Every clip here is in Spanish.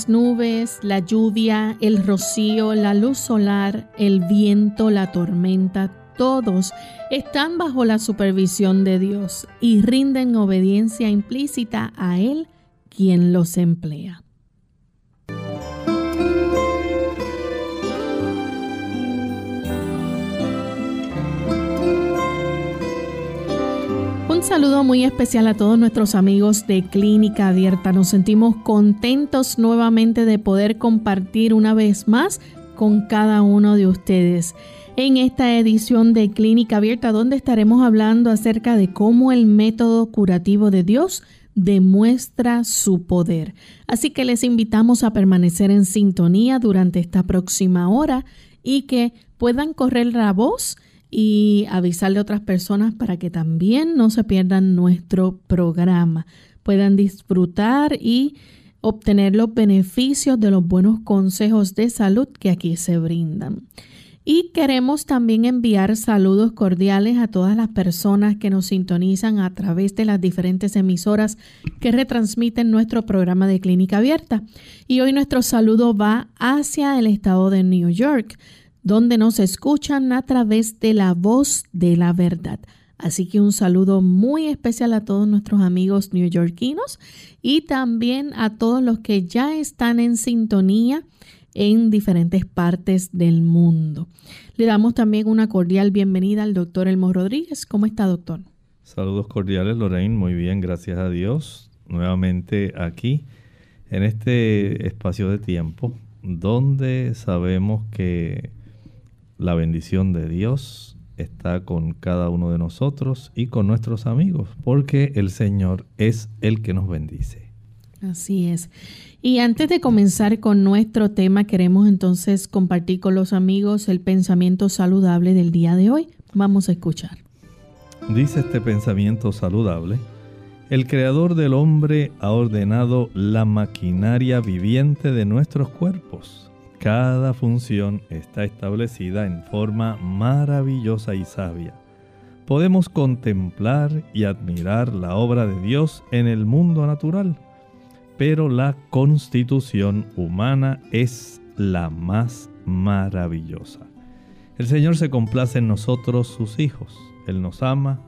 Las nubes, la lluvia, el rocío, la luz solar, el viento, la tormenta, todos están bajo la supervisión de Dios y rinden obediencia implícita a Él quien los emplea. Saludo muy especial a todos nuestros amigos de Clínica Abierta. Nos sentimos contentos nuevamente de poder compartir una vez más con cada uno de ustedes en esta edición de Clínica Abierta donde estaremos hablando acerca de cómo el método curativo de Dios demuestra su poder. Así que les invitamos a permanecer en sintonía durante esta próxima hora y que puedan correr la voz y avisarle a otras personas para que también no se pierdan nuestro programa, puedan disfrutar y obtener los beneficios de los buenos consejos de salud que aquí se brindan. Y queremos también enviar saludos cordiales a todas las personas que nos sintonizan a través de las diferentes emisoras que retransmiten nuestro programa de Clínica Abierta. Y hoy nuestro saludo va hacia el estado de New York donde nos escuchan a través de la voz de la verdad. Así que un saludo muy especial a todos nuestros amigos neoyorquinos y también a todos los que ya están en sintonía en diferentes partes del mundo. Le damos también una cordial bienvenida al doctor Elmo Rodríguez. ¿Cómo está, doctor? Saludos cordiales, Lorraine. Muy bien, gracias a Dios. Nuevamente aquí en este espacio de tiempo donde sabemos que la bendición de Dios está con cada uno de nosotros y con nuestros amigos, porque el Señor es el que nos bendice. Así es. Y antes de comenzar con nuestro tema, queremos entonces compartir con los amigos el pensamiento saludable del día de hoy. Vamos a escuchar. Dice este pensamiento saludable, el Creador del hombre ha ordenado la maquinaria viviente de nuestros cuerpos cada función está establecida en forma maravillosa y sabia. Podemos contemplar y admirar la obra de Dios en el mundo natural, pero la constitución humana es la más maravillosa. El Señor se complace en nosotros, sus hijos. Él nos ama,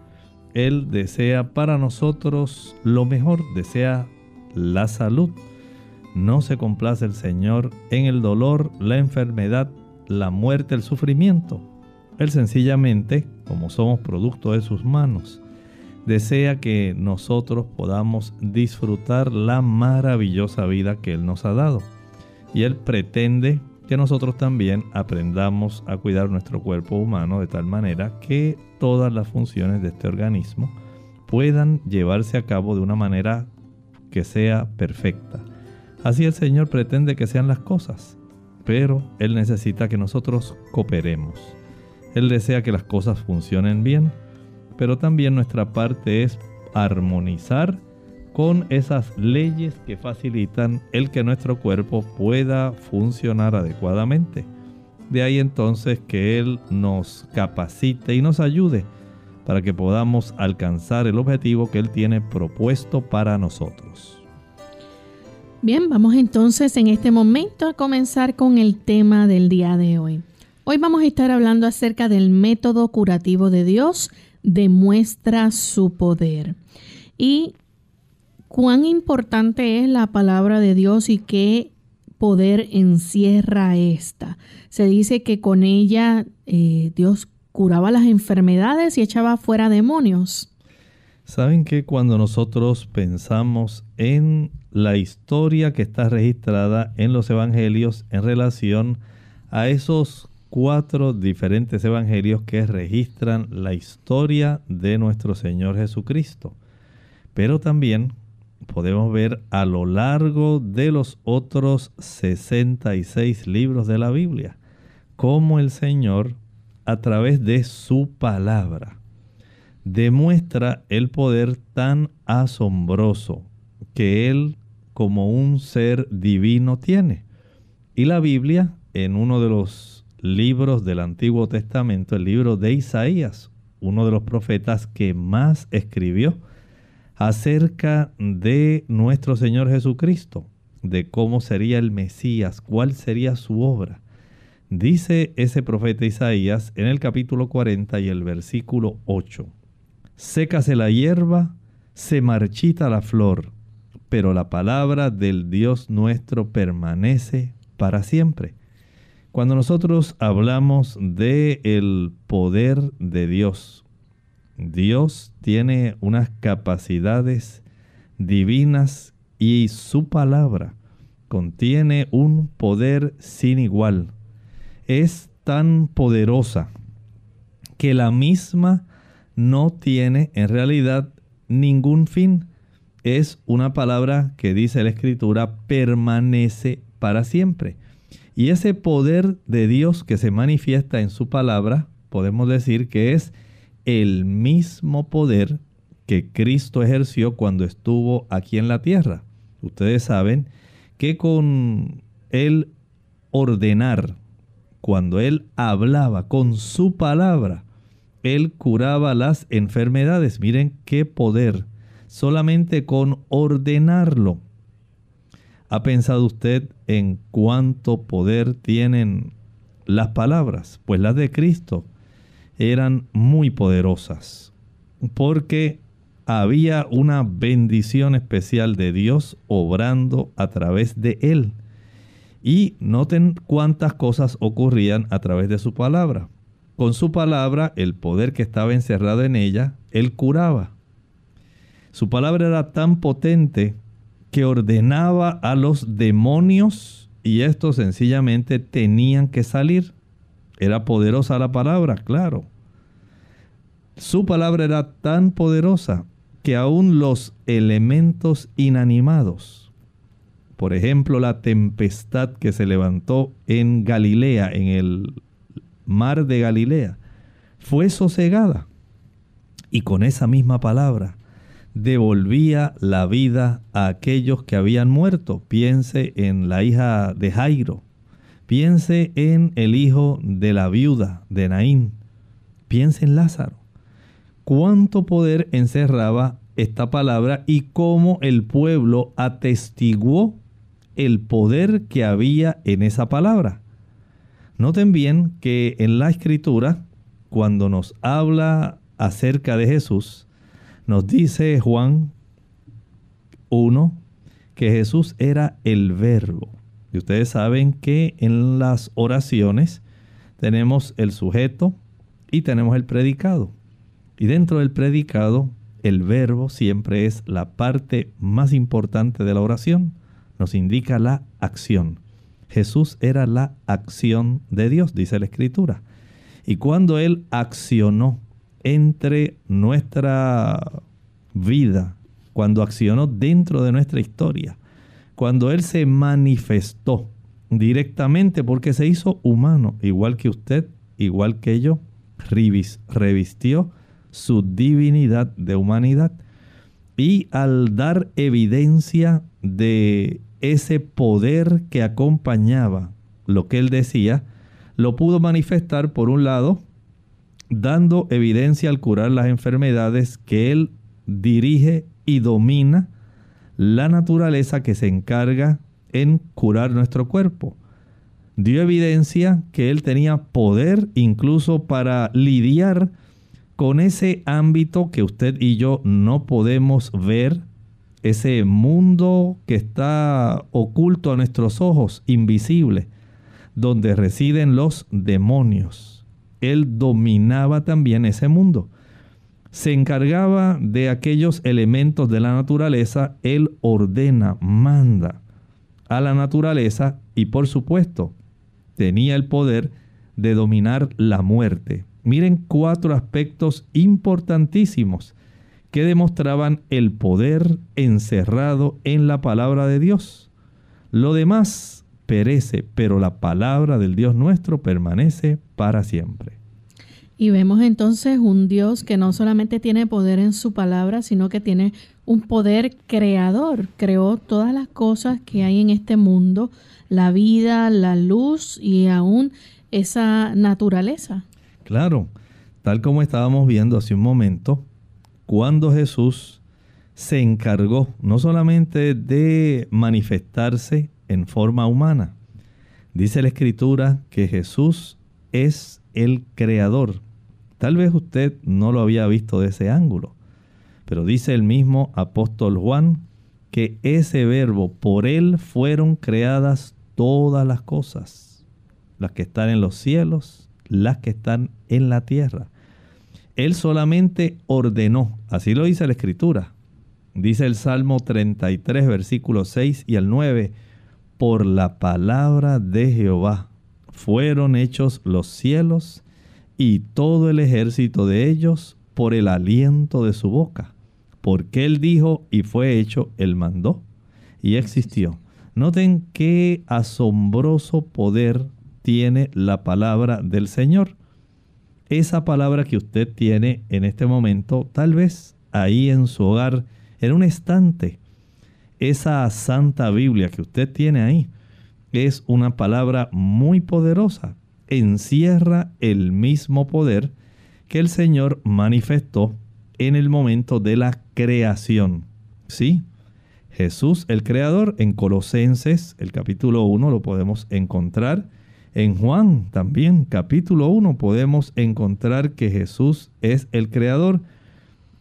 Él desea para nosotros lo mejor, desea la salud no se complace el Señor en el dolor, la enfermedad, la muerte, el sufrimiento. Él sencillamente, como somos producto de sus manos, desea que nosotros podamos disfrutar la maravillosa vida que Él nos ha dado. Y Él pretende que nosotros también aprendamos a cuidar nuestro cuerpo humano de tal manera que todas las funciones de este organismo puedan llevarse a cabo de una manera que sea perfecta. Así el Señor pretende que sean las cosas, pero Él necesita que nosotros cooperemos. Él desea que las cosas funcionen bien, pero también nuestra parte es armonizar con esas leyes que facilitan el que nuestro cuerpo pueda funcionar adecuadamente. De ahí entonces que Él nos capacite y nos ayude para que podamos alcanzar el objetivo que Él tiene propuesto para nosotros. Bien, vamos entonces en este momento a comenzar con el tema del día de hoy. Hoy vamos a estar hablando acerca del método curativo de Dios, demuestra su poder. Y cuán importante es la palabra de Dios y qué poder encierra esta. Se dice que con ella eh, Dios curaba las enfermedades y echaba fuera demonios. Saben que cuando nosotros pensamos en la historia que está registrada en los evangelios en relación a esos cuatro diferentes evangelios que registran la historia de nuestro Señor Jesucristo. Pero también podemos ver a lo largo de los otros 66 libros de la Biblia cómo el Señor a través de su palabra demuestra el poder tan asombroso que Él como un ser divino tiene. Y la Biblia, en uno de los libros del Antiguo Testamento, el libro de Isaías, uno de los profetas que más escribió acerca de nuestro Señor Jesucristo, de cómo sería el Mesías, cuál sería su obra. Dice ese profeta Isaías en el capítulo 40 y el versículo 8, Sécase la hierba, se marchita la flor, pero la palabra del Dios nuestro permanece para siempre. Cuando nosotros hablamos de el poder de Dios, Dios tiene unas capacidades divinas y su palabra contiene un poder sin igual es tan poderosa que la misma no tiene en realidad ningún fin. Es una palabra que dice la escritura permanece para siempre. Y ese poder de Dios que se manifiesta en su palabra, podemos decir que es el mismo poder que Cristo ejerció cuando estuvo aquí en la tierra. Ustedes saben que con el ordenar cuando Él hablaba con su palabra, Él curaba las enfermedades. Miren qué poder, solamente con ordenarlo. ¿Ha pensado usted en cuánto poder tienen las palabras? Pues las de Cristo eran muy poderosas, porque había una bendición especial de Dios obrando a través de Él. Y noten cuántas cosas ocurrían a través de su palabra. Con su palabra, el poder que estaba encerrado en ella, él curaba. Su palabra era tan potente que ordenaba a los demonios y estos sencillamente tenían que salir. Era poderosa la palabra, claro. Su palabra era tan poderosa que aún los elementos inanimados por ejemplo, la tempestad que se levantó en Galilea, en el mar de Galilea, fue sosegada. Y con esa misma palabra devolvía la vida a aquellos que habían muerto. Piense en la hija de Jairo. Piense en el hijo de la viuda de Naín. Piense en Lázaro. Cuánto poder encerraba esta palabra y cómo el pueblo atestiguó el poder que había en esa palabra. Noten bien que en la escritura, cuando nos habla acerca de Jesús, nos dice Juan 1 que Jesús era el verbo. Y ustedes saben que en las oraciones tenemos el sujeto y tenemos el predicado. Y dentro del predicado, el verbo siempre es la parte más importante de la oración nos indica la acción. Jesús era la acción de Dios, dice la Escritura. Y cuando Él accionó entre nuestra vida, cuando accionó dentro de nuestra historia, cuando Él se manifestó directamente porque se hizo humano, igual que usted, igual que yo, revistió su divinidad de humanidad y al dar evidencia de ese poder que acompañaba lo que él decía, lo pudo manifestar por un lado dando evidencia al curar las enfermedades que Él dirige y domina la naturaleza que se encarga en curar nuestro cuerpo. Dio evidencia que Él tenía poder incluso para lidiar con ese ámbito que usted y yo no podemos ver, ese mundo que está oculto a nuestros ojos, invisible, donde residen los demonios. Él dominaba también ese mundo. Se encargaba de aquellos elementos de la naturaleza, Él ordena, manda a la naturaleza y por supuesto tenía el poder de dominar la muerte. Miren cuatro aspectos importantísimos que demostraban el poder encerrado en la palabra de Dios. Lo demás perece, pero la palabra del Dios nuestro permanece para siempre. Y vemos entonces un Dios que no solamente tiene poder en su palabra, sino que tiene un poder creador. Creó todas las cosas que hay en este mundo, la vida, la luz y aún esa naturaleza. Claro, tal como estábamos viendo hace un momento, cuando Jesús se encargó no solamente de manifestarse en forma humana, dice la escritura que Jesús es el creador. Tal vez usted no lo había visto de ese ángulo, pero dice el mismo apóstol Juan que ese verbo, por él fueron creadas todas las cosas, las que están en los cielos las que están en la tierra. Él solamente ordenó, así lo dice la escritura. Dice el Salmo 33, versículos 6 y al 9, por la palabra de Jehová fueron hechos los cielos y todo el ejército de ellos por el aliento de su boca. Porque él dijo y fue hecho, él mandó y existió. Noten qué asombroso poder tiene la palabra del Señor. Esa palabra que usted tiene en este momento, tal vez ahí en su hogar, en un estante, esa santa Biblia que usted tiene ahí, es una palabra muy poderosa. Encierra el mismo poder que el Señor manifestó en el momento de la creación. Sí, Jesús el Creador en Colosenses, el capítulo 1, lo podemos encontrar en Juan también, capítulo 1, podemos encontrar que Jesús es el creador.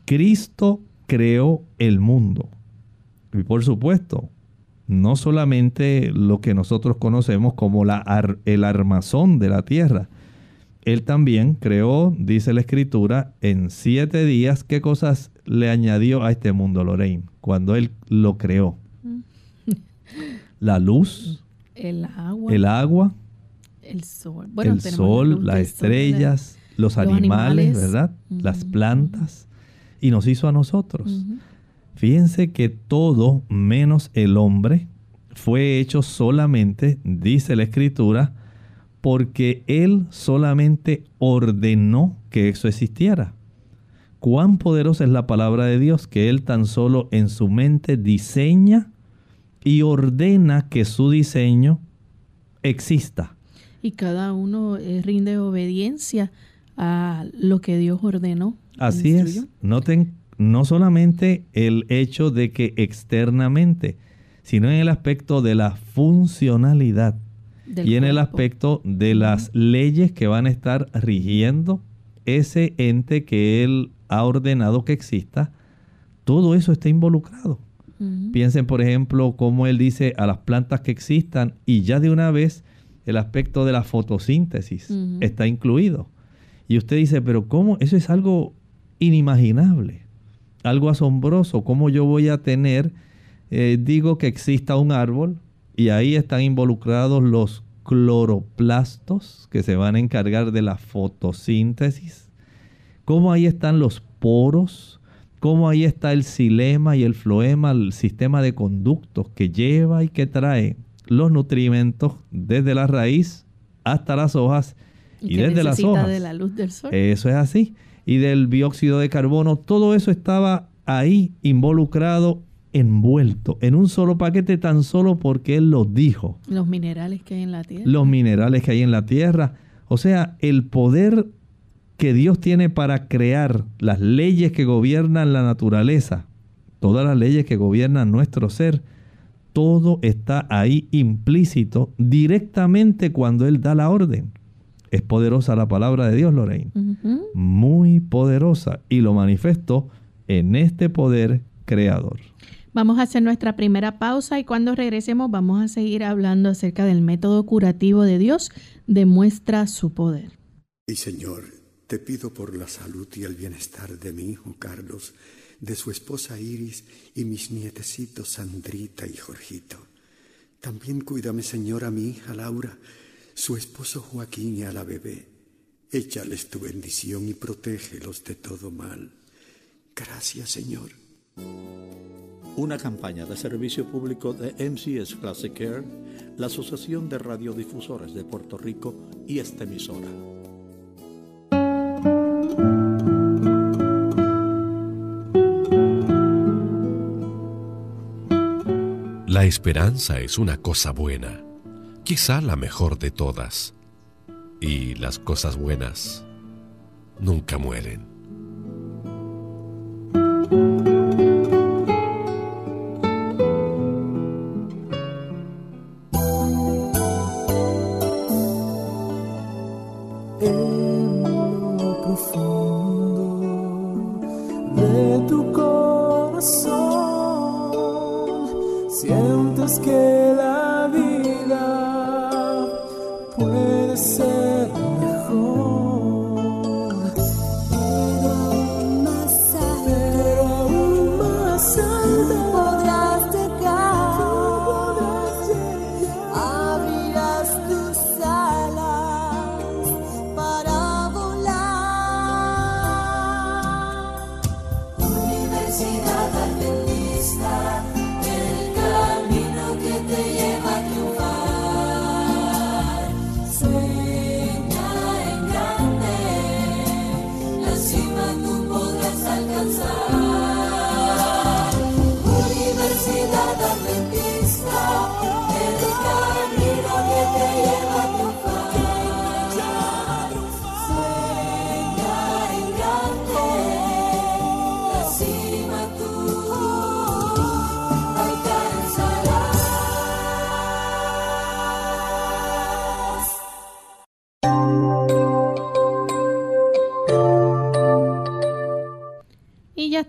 Cristo creó el mundo. Y por supuesto, no solamente lo que nosotros conocemos como la el armazón de la tierra. Él también creó, dice la escritura, en siete días, ¿qué cosas le añadió a este mundo, Lorraine? Cuando Él lo creó. Mm. La luz, el agua, el agua el sol, el sol las estrellas, los, animales, ¿verdad? Las plantas. Y nos hizo a nosotros. Fíjense que todo menos el hombre fue hecho solamente, dice la escritura, porque Él solamente ordenó que eso existiera. Cuán poderosa es la palabra de Dios que Él tan solo en su mente diseña y ordena que su diseño exista y cada uno eh, rinde obediencia a lo que Dios ordenó. Así es. Noten no solamente el hecho de que externamente, sino en el aspecto de la funcionalidad y en el aspecto de las leyes que van a estar rigiendo ese ente que Él ha ordenado que exista, todo eso está involucrado. Piensen, por ejemplo, cómo Él dice a las plantas que existan y ya de una vez el aspecto de la fotosíntesis está incluido. Y usted dice, pero ¿cómo? Eso es algo inimaginable, algo asombroso. ¿Cómo yo voy a tener, eh, digo que exista un árbol y ahí están involucrados los cloroplastos que se van a encargar de la fotosíntesis? ¿Cómo ahí están los poros? ¿Cómo ahí está el xilema y el floema, el sistema de conductos que lleva y que trae los nutrimentos desde la raíz hasta las hojas y, desde las hojas. de la luz del sol. Eso es así. Y del dióxido de carbono, todo eso estaba ahí involucrado, envuelto en un solo paquete tan solo porque él lo dijo. Los minerales que hay en la tierra. Los minerales que hay en la tierra. O sea, el poder que Dios tiene para crear las leyes que gobiernan la naturaleza, todas las leyes que gobiernan nuestro ser, todo está ahí implícito directamente cuando Él da la orden. Es poderosa la palabra de Dios, Lorraine. Muy poderosa. Y lo manifestó en este poder creador. Vamos a hacer nuestra primera pausa y cuando regresemos vamos a seguir hablando acerca del método curativo de Dios. Demuestra su poder. Y Señor, te pido por la salud y el bienestar de mi hijo Carlos, de su esposa Iris y mis nietecitos Sandrita y Jorgito. También cuídame, Señor, a mi hija Laura, su esposo Joaquín y a la bebé. Échales tu bendición y protégelos de todo mal. Gracias, Señor. Una campaña de servicio público de MCS Classic Care, la Asociación de Radiodifusores de Puerto Rico y esta emisora. La esperanza es una cosa buena, quizá la mejor de todas. Y las cosas buenas nunca mueren que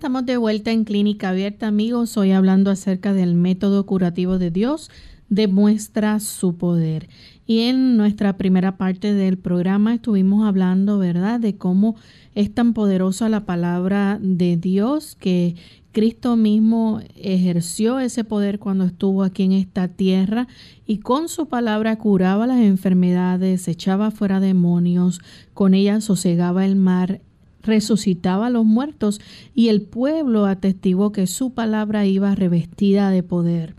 estamos de vuelta en Clínica Abierta, amigos. Hoy hablando acerca del método curativo de Dios, demuestra su poder. Y en nuestra primera parte del programa estuvimos hablando, ¿verdad?, de cómo es tan poderosa la palabra de Dios que Cristo mismo ejerció ese poder cuando estuvo aquí en esta tierra y con su palabra curaba las enfermedades, echaba fuera demonios, con ella sosegaba el mar resucitaba a los muertos y el pueblo atestiguó que su palabra iba revestida de poder.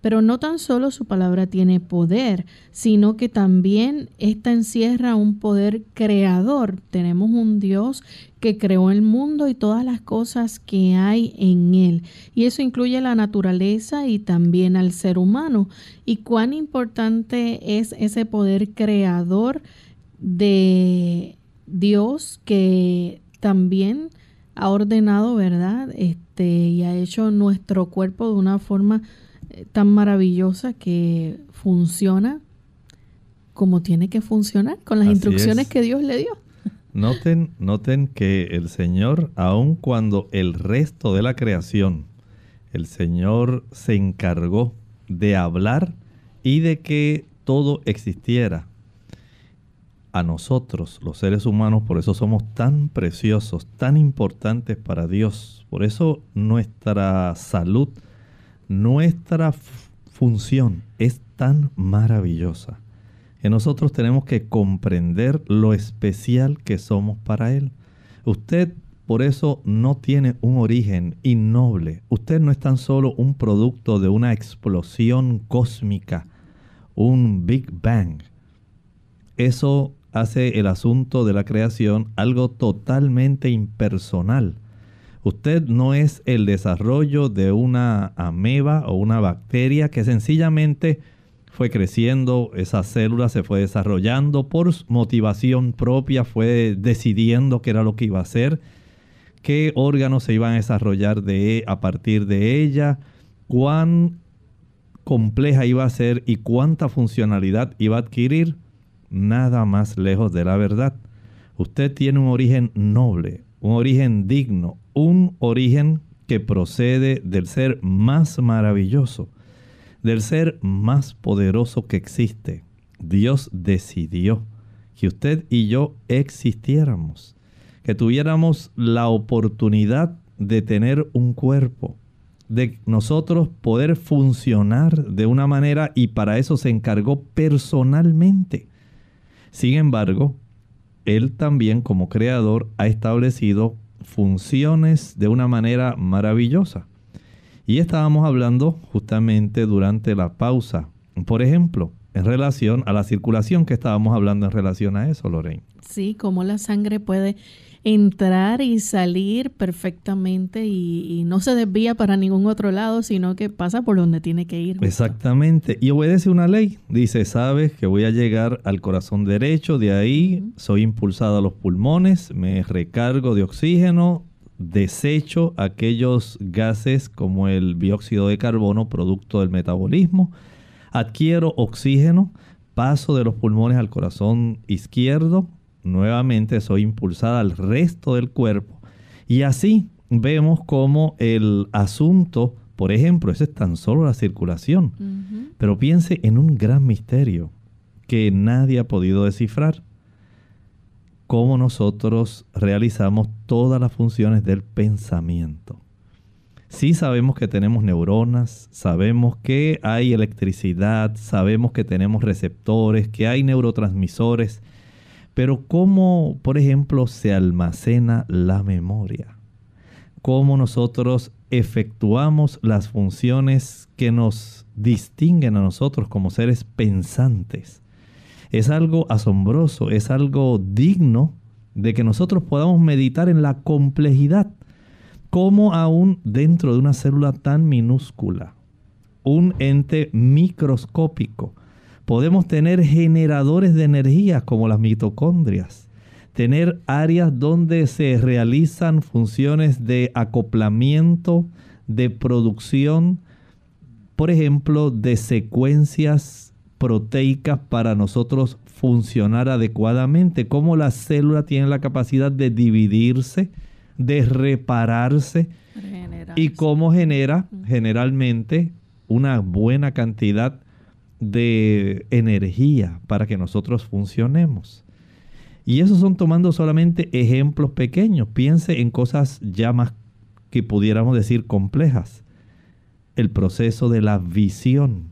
Pero no tan solo su palabra tiene poder, sino que también esta encierra un poder creador. Tenemos un Dios que creó el mundo y todas las cosas que hay en él. Y eso incluye la naturaleza y también al ser humano. Y cuán importante es ese poder creador de Dios que también ha ordenado, ¿verdad? Este, y ha hecho nuestro cuerpo de una forma eh, tan maravillosa que funciona como tiene que funcionar, con las instrucciones que Dios le dio. Noten, noten que el Señor, aun cuando el resto de la creación, el Señor se encargó de hablar y de que todo existiera a nosotros, los seres humanos, por eso somos tan preciosos, tan importantes para Dios. Por eso nuestra salud, nuestra función es tan maravillosa. Que nosotros tenemos que comprender lo especial que somos para Él. Usted por eso no tiene un origen innoble. Usted no es tan solo un producto de una explosión cósmica, un Big Bang. Eso hace el asunto de la creación algo totalmente impersonal. Usted no es el desarrollo de una ameba o una bacteria que sencillamente fue creciendo, esa célula se fue desarrollando por motivación propia, fue decidiendo qué era lo que iba a hacer, qué órganos se iban a desarrollar de, a partir de ella, cuán compleja iba a ser y cuánta funcionalidad iba a adquirir, nada más lejos de la verdad. Usted tiene un origen noble, un origen digno, un origen que procede del ser más maravilloso, del ser más poderoso que existe. Dios decidió que usted y yo existiéramos, que tuviéramos la oportunidad de tener un cuerpo, de nosotros poder funcionar de una manera y para eso se encargó personalmente. Sin embargo, Él también como creador ha establecido funciones de una manera maravillosa. Y estábamos hablando justamente durante la pausa, por ejemplo, en relación a la circulación que estábamos hablando en relación a eso, Lorraine. Sí, cómo la sangre puede entrar y salir perfectamente y, no se desvía para ningún otro lado, sino que pasa por donde tiene que ir. Exactamente. Y obedece una ley. Dice, sabes que voy a llegar al corazón derecho, de ahí soy impulsado a los pulmones, me recargo de oxígeno, desecho aquellos gases como el dióxido de carbono, producto del metabolismo, adquiero oxígeno, paso de los pulmones al corazón izquierdo, nuevamente soy impulsada al resto del cuerpo. Y así vemos como el asunto, por ejemplo, ese es tan solo la circulación, pero piense en un gran misterio que nadie ha podido descifrar. Cómo nosotros realizamos todas las funciones del pensamiento. Sí sabemos que tenemos neuronas, sabemos que hay electricidad, sabemos que tenemos receptores, que hay neurotransmisores, pero cómo, por ejemplo, se almacena la memoria. Cómo nosotros efectuamos las funciones que nos distinguen a nosotros como seres pensantes. Es algo asombroso, es algo digno de que nosotros podamos meditar en la complejidad. Cómo aún dentro de una célula tan minúscula, un ente microscópico, Podemos tener generadores de energía como las mitocondrias, tener áreas donde se realizan funciones de acoplamiento, de producción, por ejemplo, de secuencias proteicas para nosotros funcionar adecuadamente, como la célula tiene la capacidad de dividirse, de repararse y cómo genera generalmente una buena cantidad de energía para que nosotros funcionemos. Y esos son tomando solamente ejemplos pequeños. Piense en cosas ya más que pudiéramos decir complejas. El proceso de la visión.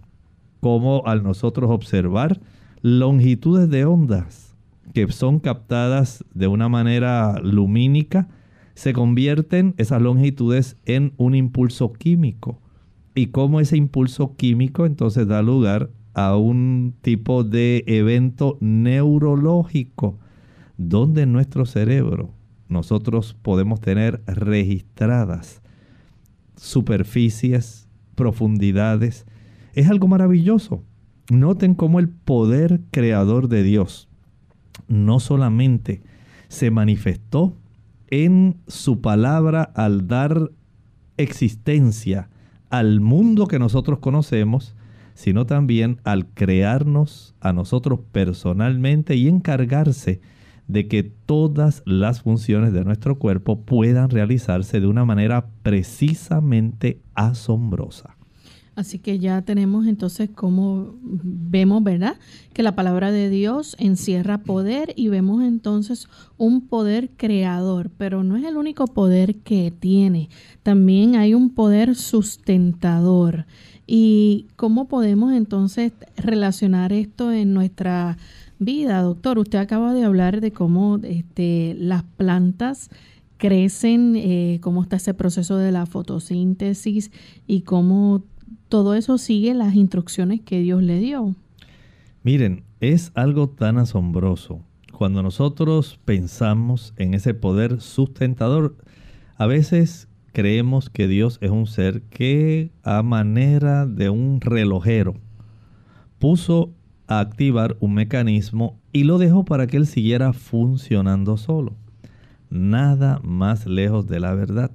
Como al nosotros observar longitudes de ondas que son captadas de una manera lumínica, se convierten esas longitudes en un impulso químico y cómo ese impulso químico entonces da lugar a un tipo de evento neurológico donde en nuestro cerebro nosotros podemos tener registradas superficies, profundidades. Es algo maravilloso. Noten cómo el poder creador de Dios no solamente se manifestó en su palabra al dar existencia al mundo que nosotros conocemos, sino también al crearnos a nosotros personalmente y encargarse de que todas las funciones de nuestro cuerpo puedan realizarse de una manera precisamente asombrosa. Así que ya tenemos entonces cómo vemos, ¿verdad? Que la palabra de Dios encierra poder y vemos entonces un poder creador, pero no es el único poder que tiene. También hay un poder sustentador. ¿Y cómo podemos entonces relacionar esto en nuestra vida, doctor? Usted acaba de hablar de cómo este, las plantas crecen, eh, cómo está ese proceso de la fotosíntesis y cómo todo eso sigue las instrucciones que Dios le dio. Miren, es algo tan asombroso. Cuando nosotros pensamos en ese poder sustentador, a veces creemos que Dios es un ser que a manera de un relojero puso a activar un mecanismo y lo dejó para que él siguiera funcionando solo. Nada más lejos de la verdad.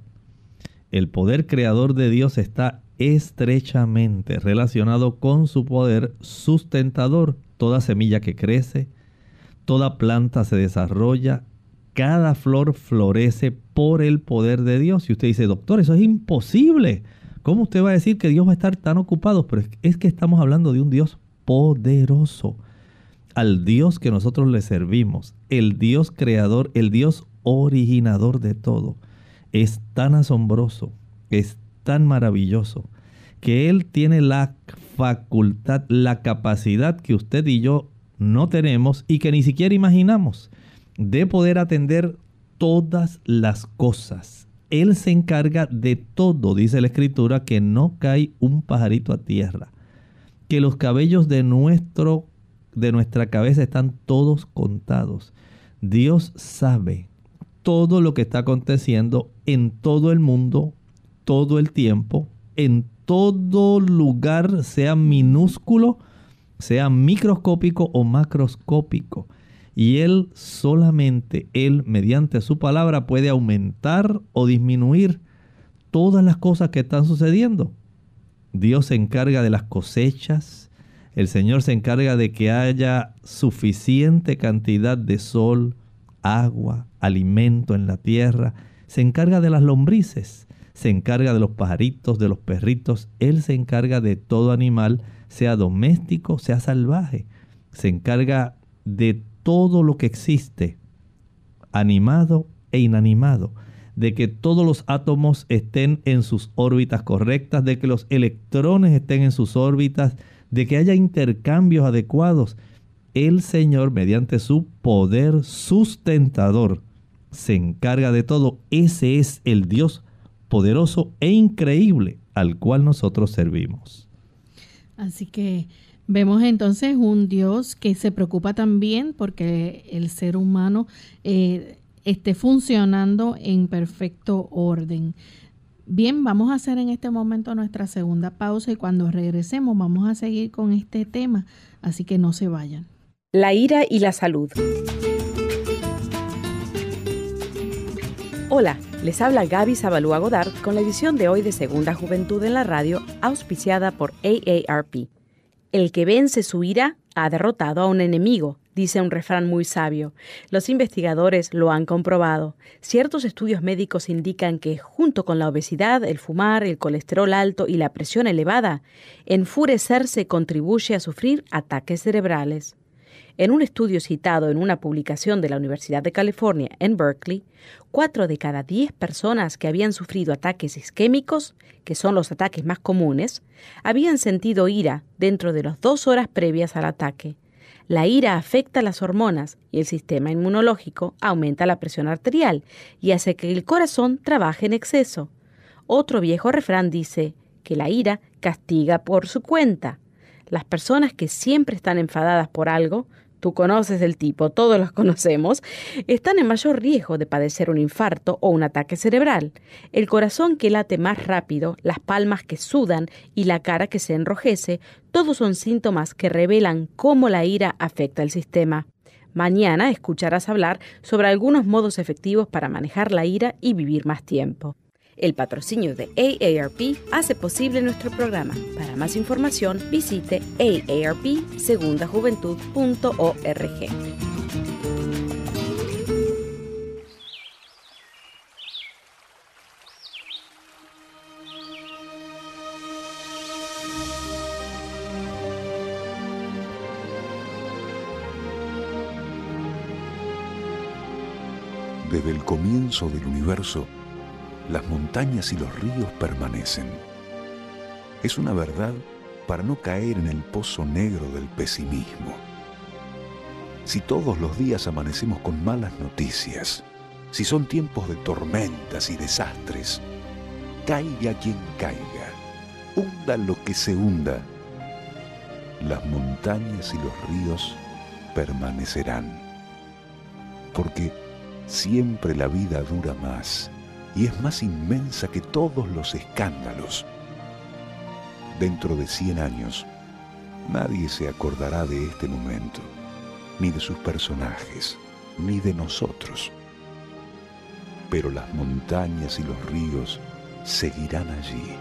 El poder creador de Dios está estrechamente relacionado con su poder sustentador. Toda semilla que crece, toda planta se desarrolla, cada flor florece por el poder de Dios. Y usted dice, doctor, eso es imposible. ¿Cómo usted va a decir que Dios va a estar tan ocupado? Pero es que estamos hablando de un Dios poderoso. Al Dios que nosotros le servimos, el Dios creador, el Dios originador de todo, es tan asombroso, es tan maravilloso, que Él tiene la facultad, la capacidad que usted y yo no tenemos y que ni siquiera imaginamos de poder atender todas las cosas. Él se encarga de todo, dice la escritura, que no cae un pajarito a tierra, que los cabellos de nuestro de nuestra cabeza están todos contados. Dios sabe todo lo que está aconteciendo en todo el mundo, todo el tiempo, en todo lugar, sea minúsculo, sea microscópico o macroscópico. Y Él solamente, Él mediante su palabra puede aumentar o disminuir todas las cosas que están sucediendo. Dios se encarga de las cosechas, el Señor se encarga de que haya suficiente cantidad de sol, agua, alimento en la tierra, se encarga de las lombrices, se encarga de los pajaritos, de los perritos, Él se encarga de todo animal, sea doméstico, sea salvaje, se encarga de todo lo que existe, animado e inanimado, de que todos los átomos estén en sus órbitas correctas, de que los electrones estén en sus órbitas, de que haya intercambios adecuados. El Señor, mediante su poder sustentador, se encarga de todo. Ese es el Dios poderoso e increíble al cual nosotros servimos. Así que Vemos entonces un Dios que se preocupa también porque el ser humano eh, esté funcionando en perfecto orden. Bien, vamos a hacer en este momento nuestra segunda pausa y cuando regresemos vamos a seguir con este tema, así que no se vayan. La ira y la salud. Hola, les habla Gaby Zabalúa Godard con la edición de hoy de Segunda Juventud en la Radio, auspiciada por AARP. El que vence su ira ha derrotado a un enemigo, dice un refrán muy sabio. Los investigadores lo han comprobado. Ciertos estudios médicos indican que, junto con la obesidad, el fumar, el colesterol alto y la presión elevada, enfurecerse contribuye a sufrir ataques cerebrales. En un estudio citado en una publicación de la Universidad de California en Berkeley, cuatro de cada diez personas que habían sufrido ataques isquémicos, que son los ataques más comunes, habían sentido ira dentro de las dos horas previas al ataque. La ira afecta las hormonas y el sistema inmunológico aumenta la presión arterial y hace que el corazón trabaje en exceso. Otro viejo refrán dice que la ira castiga por su cuenta. Las personas que siempre están enfadadas por algo tú conoces el tipo, todos los conocemos, están en mayor riesgo de padecer un infarto o un ataque cerebral. El corazón que late más rápido, las palmas que sudan y la cara que se enrojece, todos son síntomas que revelan cómo la ira afecta el sistema. Mañana escucharás hablar sobre algunos modos efectivos para manejar la ira y vivir más tiempo. El patrocinio de AARP hace posible nuestro programa. Para más información visite aarpsegundajuventud.org. Desde el comienzo del universo, las montañas y los ríos permanecen. Es una verdad para no caer en el pozo negro del pesimismo. Si todos los días amanecemos con malas noticias, si son tiempos de tormentas y desastres, caiga quien caiga, hunda lo que se hunda, las montañas y los ríos permanecerán. Porque siempre la vida dura más y es más inmensa que todos los escándalos. Dentro de 100 años, nadie se acordará de este momento, ni de sus personajes, ni de nosotros. Pero las montañas y los ríos seguirán allí,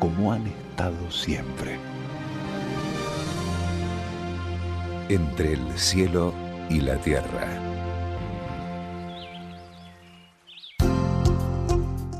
como han estado siempre. Entre el cielo y la tierra.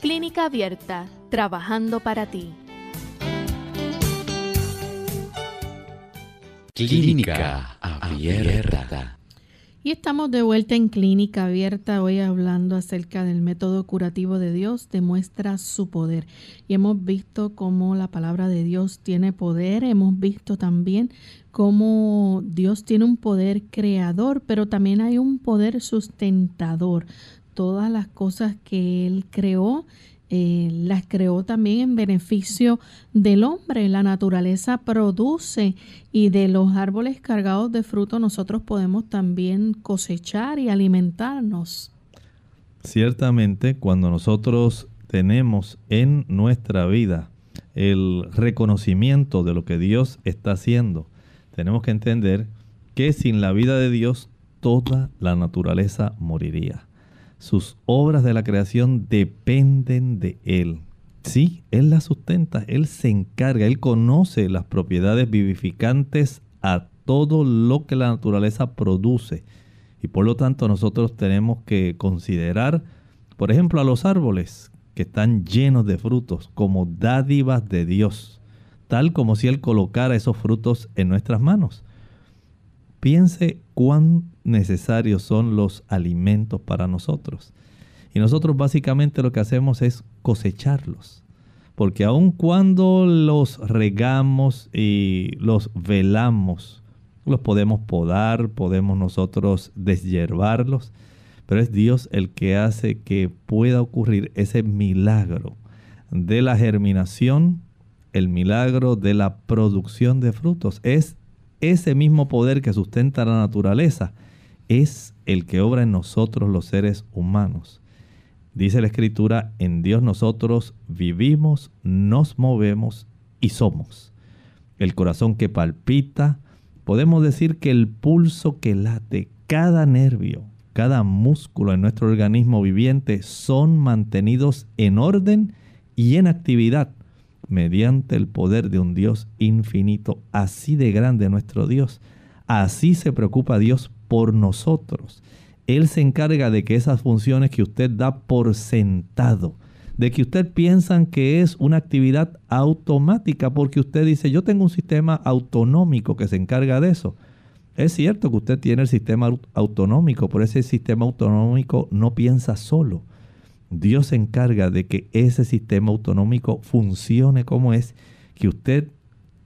Clínica Abierta, trabajando para ti. Clínica Abierta. Y estamos de vuelta en Clínica Abierta hoy hablando acerca del método curativo de Dios, demuestra su poder. Y hemos visto cómo la palabra de Dios tiene poder, hemos visto también cómo Dios tiene un poder creador, pero también hay un poder sustentador. Todas las cosas que Él creó, eh, las creó también en beneficio del hombre. La naturaleza produce y de los árboles cargados de fruto nosotros podemos también cosechar y alimentarnos. Ciertamente, cuando nosotros tenemos en nuestra vida el reconocimiento de lo que Dios está haciendo, tenemos que entender que sin la vida de Dios toda la naturaleza moriría. Sus obras de la creación dependen de Él. Sí, Él las sustenta, Él se encarga, Él conoce las propiedades vivificantes a todo lo que la naturaleza produce. Y por lo tanto nosotros tenemos que considerar, por ejemplo, a los árboles que están llenos de frutos como dádivas de Dios, tal como si Él colocara esos frutos en nuestras manos. Piense cuán necesarios son los alimentos para nosotros. Y nosotros básicamente lo que hacemos es cosecharlos. Porque aun cuando los regamos y los velamos, los podemos podar, podemos nosotros deshiervarlos, pero es Dios el que hace que pueda ocurrir ese milagro de la germinación, el milagro de la producción de frutos. Es ese mismo poder que sustenta la naturaleza es el que obra en nosotros los seres humanos. Dice la escritura, en Dios nosotros vivimos, nos movemos y somos. El corazón que palpita, podemos decir que el pulso que late, cada nervio, cada músculo en nuestro organismo viviente son mantenidos en orden y en actividad mediante el poder de un Dios infinito, así de grande nuestro Dios. Así se preocupa Dios por nosotros. Él se encarga de que esas funciones que usted da por sentado, de que usted piensa que es una actividad automática, porque usted dice, yo tengo un sistema autonómico que se encarga de eso. Es cierto que usted tiene el sistema autonómico, pero ese sistema autonómico no piensa solo. Dios se encarga de que ese sistema autonómico funcione como es, que usted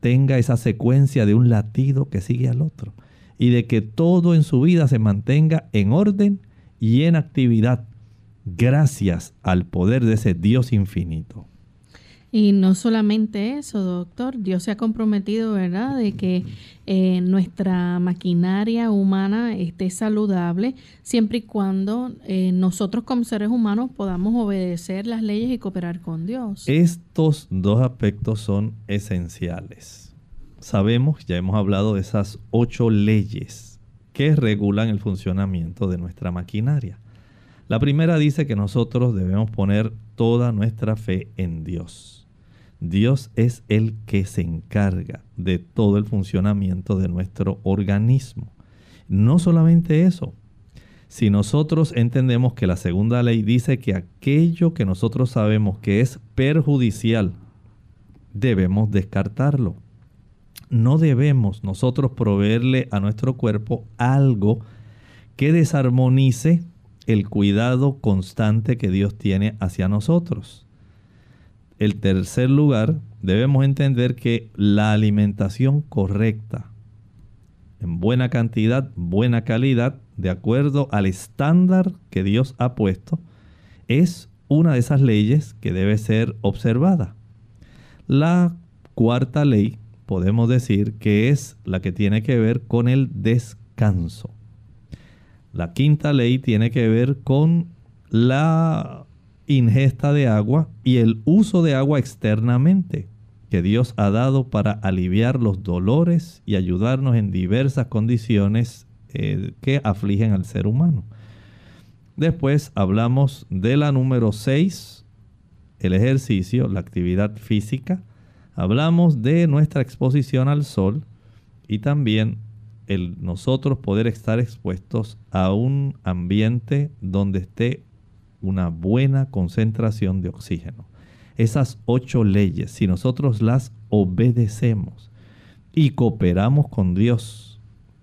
tenga esa secuencia de un latido que sigue al otro y de que todo en su vida se mantenga en orden y en actividad gracias al poder de ese Dios infinito. Y no solamente eso, doctor, Dios se ha comprometido, ¿verdad?, de que eh, nuestra maquinaria humana esté saludable siempre y cuando eh, nosotros como seres humanos podamos obedecer las leyes y cooperar con Dios. Estos dos aspectos son esenciales. Sabemos, ya hemos hablado de esas ocho leyes que regulan el funcionamiento de nuestra maquinaria. La primera dice que nosotros debemos poner toda nuestra fe en Dios. Dios es el que se encarga de todo el funcionamiento de nuestro organismo. No solamente eso, si nosotros entendemos que la segunda ley dice que aquello que nosotros sabemos que es perjudicial, debemos descartarlo. No debemos nosotros proveerle a nuestro cuerpo algo que desarmonice el cuidado constante que Dios tiene hacia nosotros. El tercer lugar, debemos entender que la alimentación correcta en buena cantidad, buena calidad, de acuerdo al estándar que Dios ha puesto, es una de esas leyes que debe ser observada. La cuarta ley podemos decir que es la que tiene que ver con el descanso. La quinta ley tiene que ver con la ingesta de agua y el uso de agua externamente que Dios ha dado para aliviar los dolores y ayudarnos en diversas condiciones eh, que afligen al ser humano. Después hablamos de la número 6, el ejercicio, la actividad física. Hablamos de nuestra exposición al sol y también el nosotros poder estar expuestos a un ambiente donde esté una buena concentración de oxígeno. Esas ocho leyes, si nosotros las obedecemos y cooperamos con Dios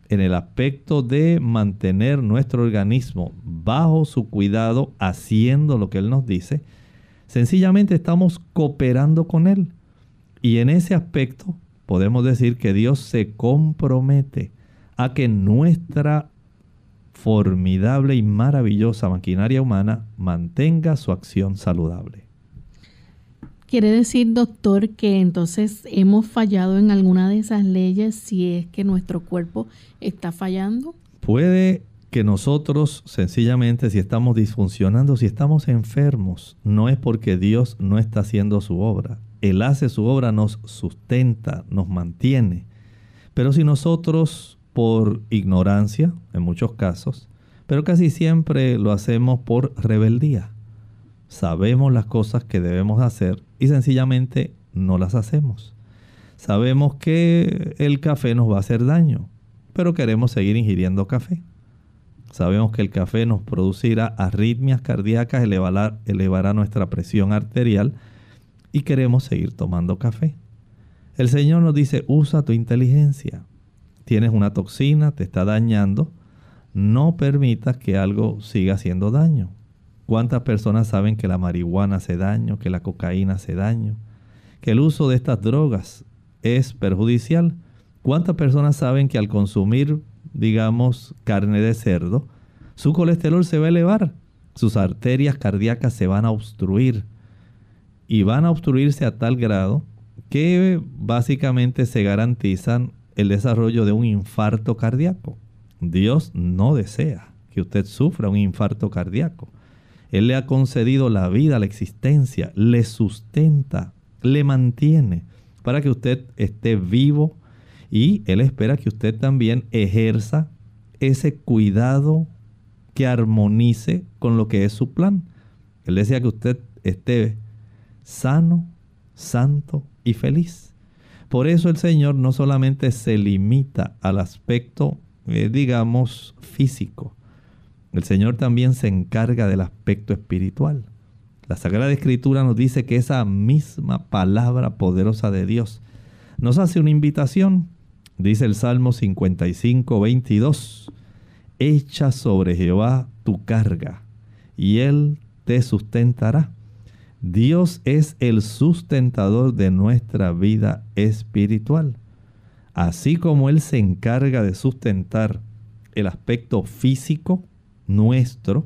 en el aspecto de mantener nuestro organismo bajo su cuidado, haciendo lo que Él nos dice, sencillamente estamos cooperando con Él. Y en ese aspecto podemos decir que Dios se compromete a que nuestra formidable y maravillosa maquinaria humana mantenga su acción saludable. ¿Quiere decir, doctor, que entonces hemos fallado en alguna de esas leyes si es que nuestro cuerpo está fallando? Puede que nosotros sencillamente si estamos disfuncionando, si estamos enfermos, no es porque Dios no está haciendo su obra. Él hace su obra, nos sustenta, nos mantiene. Pero si nosotros por ignorancia, en muchos casos, pero casi siempre lo hacemos por rebeldía. Sabemos las cosas que debemos hacer y sencillamente no las hacemos. Sabemos que el café nos va a hacer daño, pero queremos seguir ingiriendo café. Sabemos que el café nos producirá arritmias cardíacas, elevará, elevará nuestra presión arterial y queremos seguir tomando café. El Señor nos dice, usa tu inteligencia, tienes una toxina, te está dañando, no permitas que algo siga haciendo daño. ¿Cuántas personas saben que la marihuana hace daño, que la cocaína hace daño, que el uso de estas drogas es perjudicial? ¿Cuántas personas saben que al consumir, digamos, carne de cerdo, su colesterol se va a elevar, sus arterias cardíacas se van a obstruir y van a obstruirse a tal grado que básicamente se garantizan el desarrollo de un infarto cardíaco. Dios no desea que usted sufra un infarto cardíaco. Él le ha concedido la vida, la existencia, le sustenta, le mantiene para que usted esté vivo y Él espera que usted también ejerza ese cuidado que armonice con lo que es su plan. Él desea que usted esté sano, santo y feliz. Por eso el Señor no solamente se limita al aspecto, eh, digamos, físico. El Señor también se encarga del aspecto espiritual. La Sagrada Escritura nos dice que esa misma palabra poderosa de Dios nos hace una invitación. Dice el Salmo 55, 22. Echa sobre Jehová tu carga y él te sustentará. Dios es el sustentador de nuestra vida espiritual. Así como Él se encarga de sustentar el aspecto físico nuestro,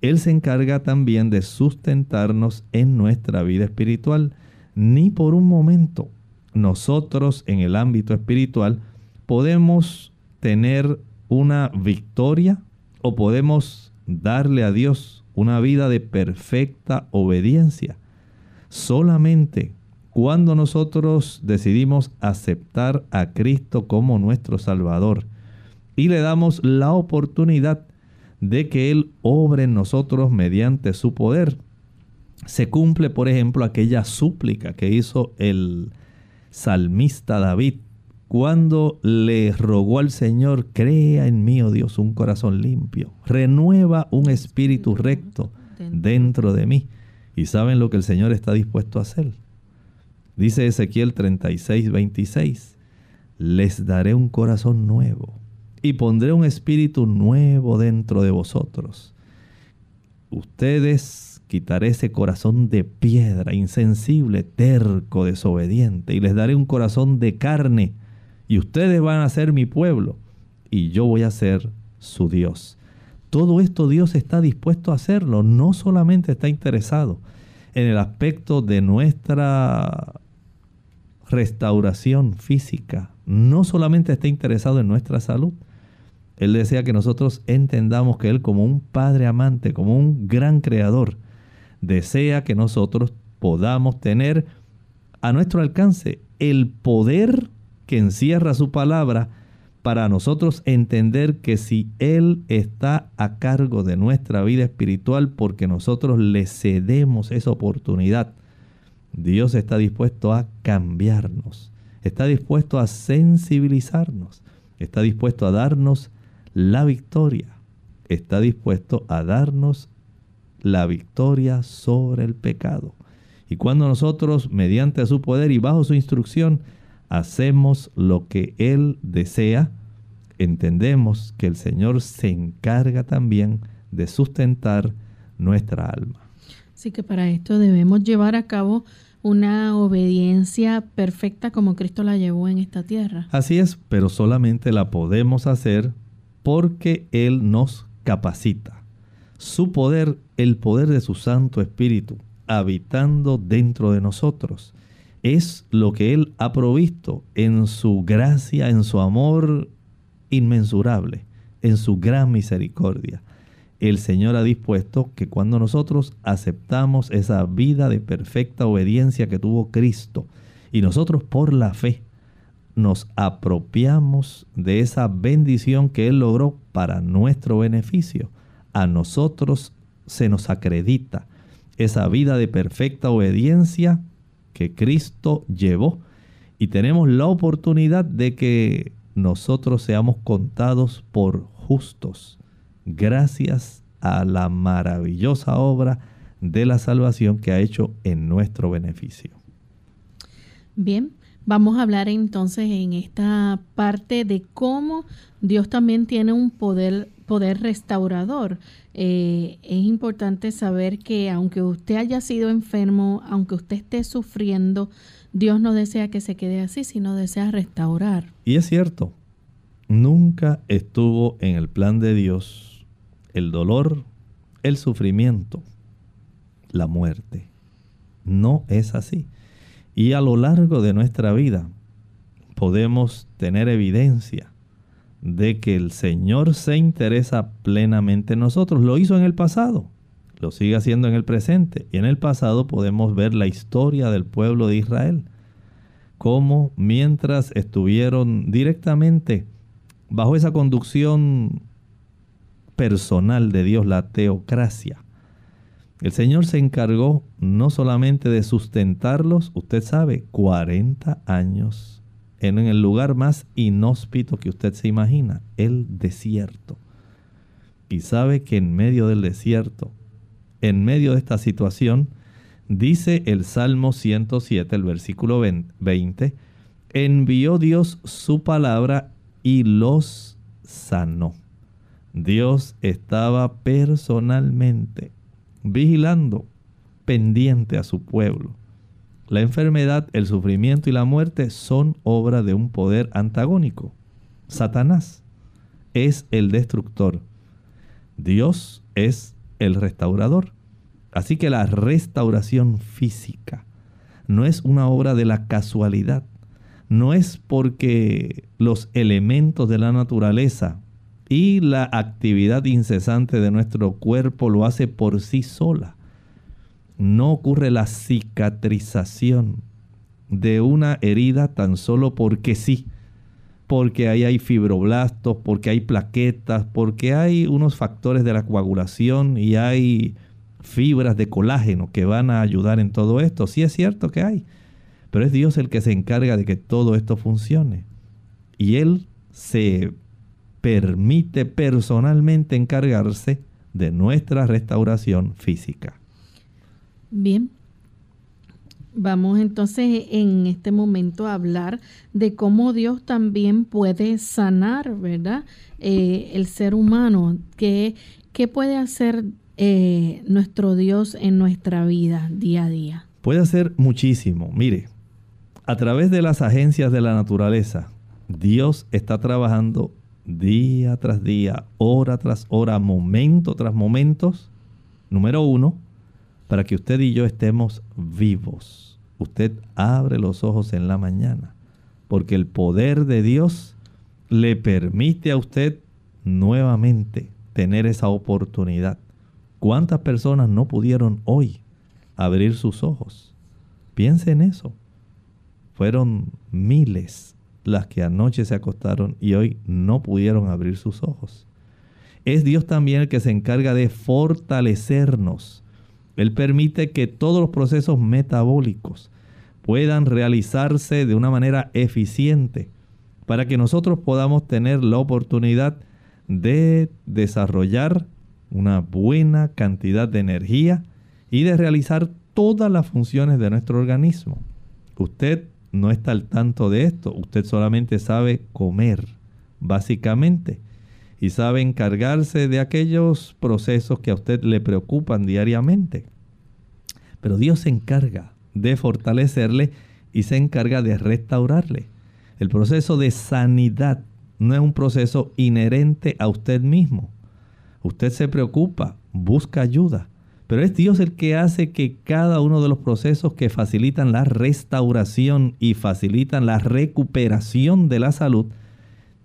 Él se encarga también de sustentarnos en nuestra vida espiritual. Ni por un momento nosotros en el ámbito espiritual podemos tener una victoria o podemos darle a Dios una vida de perfecta obediencia. Solamente cuando nosotros decidimos aceptar a Cristo como nuestro Salvador y le damos la oportunidad de que Él obre en nosotros mediante su poder, se cumple, por ejemplo, aquella súplica que hizo el salmista David cuando le rogó al Señor, crea en mí, oh Dios, un corazón limpio, renueva un espíritu recto dentro de mí. Y saben lo que el Señor está dispuesto a hacer. Dice Ezequiel 36, 26, les daré un corazón nuevo y pondré un espíritu nuevo dentro de vosotros. Ustedes quitaré ese corazón de piedra, insensible, terco, desobediente, y les daré un corazón de carne y ustedes van a ser mi pueblo y yo voy a ser su Dios. Todo esto Dios está dispuesto a hacerlo, no solamente está interesado en el aspecto de nuestra restauración física, no solamente está interesado en nuestra salud, Él desea que nosotros entendamos que Él como un Padre amante, como un gran creador, desea que nosotros podamos tener a nuestro alcance el poder que encierra su palabra para nosotros entender que si Él está a cargo de nuestra vida espiritual porque nosotros le cedemos esa oportunidad, Dios está dispuesto a cambiarnos, está dispuesto a sensibilizarnos, está dispuesto a darnos la victoria, está dispuesto a darnos la victoria sobre el pecado. Y cuando nosotros, mediante su poder y bajo su instrucción, hacemos lo que Él desea, entendemos que el Señor se encarga también de sustentar nuestra alma. Así que para esto debemos llevar a cabo una obediencia perfecta como Cristo la llevó en esta tierra. Así es, pero solamente la podemos hacer porque Él nos capacita. Su poder, el poder de su Santo Espíritu, habitando dentro de nosotros, es lo que Él ha provisto en su gracia, en su amor inmensurable, en su gran misericordia. El Señor ha dispuesto que cuando nosotros aceptamos esa vida de perfecta obediencia que tuvo Cristo y nosotros por la fe nos apropiamos de esa bendición que Él logró para nuestro beneficio, a nosotros se nos acredita esa vida de perfecta obediencia que Cristo llevó y tenemos la oportunidad de que nosotros seamos contados por justos gracias a la maravillosa obra de la salvación que ha hecho en nuestro beneficio. Bien, vamos a hablar entonces en esta parte de cómo Dios también tiene un poder, poder restaurador. Eh, es importante saber que aunque usted haya sido enfermo, aunque usted esté sufriendo, Dios no desea que se quede así, sino desea restaurar. Y es cierto, nunca estuvo en el plan de Dios el dolor, el sufrimiento, la muerte. No es así. Y a lo largo de nuestra vida podemos tener evidencia de que el Señor se interesa plenamente en nosotros. Lo hizo en el pasado, lo sigue haciendo en el presente. Y en el pasado podemos ver la historia del pueblo de Israel. Cómo mientras estuvieron directamente bajo esa conducción personal de Dios, la teocracia, el Señor se encargó no solamente de sustentarlos, usted sabe, 40 años en el lugar más inhóspito que usted se imagina, el desierto. Y sabe que en medio del desierto, en medio de esta situación, dice el Salmo 107, el versículo 20, envió Dios su palabra y los sanó. Dios estaba personalmente vigilando, pendiente a su pueblo. La enfermedad, el sufrimiento y la muerte son obra de un poder antagónico. Satanás es el destructor. Dios es el restaurador. Así que la restauración física no es una obra de la casualidad. No es porque los elementos de la naturaleza y la actividad incesante de nuestro cuerpo lo hace por sí sola no ocurre la cicatrización de una herida tan solo porque sí, porque ahí hay fibroblastos, porque hay plaquetas, porque hay unos factores de la coagulación y hay fibras de colágeno que van a ayudar en todo esto. Sí es cierto que hay, pero es Dios el que se encarga de que todo esto funcione. Y Él se permite personalmente encargarse de nuestra restauración física. Bien. Vamos entonces en este momento a hablar de cómo Dios también puede sanar, ¿verdad? Eh, el ser humano. ¿Qué, qué puede hacer eh, nuestro Dios en nuestra vida día a día? Puede hacer muchísimo. Mire, a través de las agencias de la naturaleza, Dios está trabajando día tras día, hora tras hora, momento tras momento, número uno, para que usted y yo estemos vivos. Usted abre los ojos en la mañana, porque el poder de Dios le permite a usted nuevamente tener esa oportunidad. ¿Cuántas personas no pudieron hoy abrir sus ojos? Piense en eso. Fueron miles las que anoche se acostaron y hoy no pudieron abrir sus ojos. Es Dios también el que se encarga de fortalecernos. Él permite que todos los procesos metabólicos puedan realizarse de una manera eficiente para que nosotros podamos tener la oportunidad de desarrollar una buena cantidad de energía y de realizar todas las funciones de nuestro organismo. Usted no está al tanto de esto, usted solamente sabe comer, básicamente, y sabe encargarse de aquellos procesos que a usted le preocupan diariamente. Pero Dios se encarga de fortalecerle y se encarga de restaurarle. El proceso de sanidad no es un proceso inherente a usted mismo. Usted se preocupa, busca ayuda, pero es Dios el que hace que cada uno de los procesos que facilitan la restauración y facilitan la recuperación de la salud,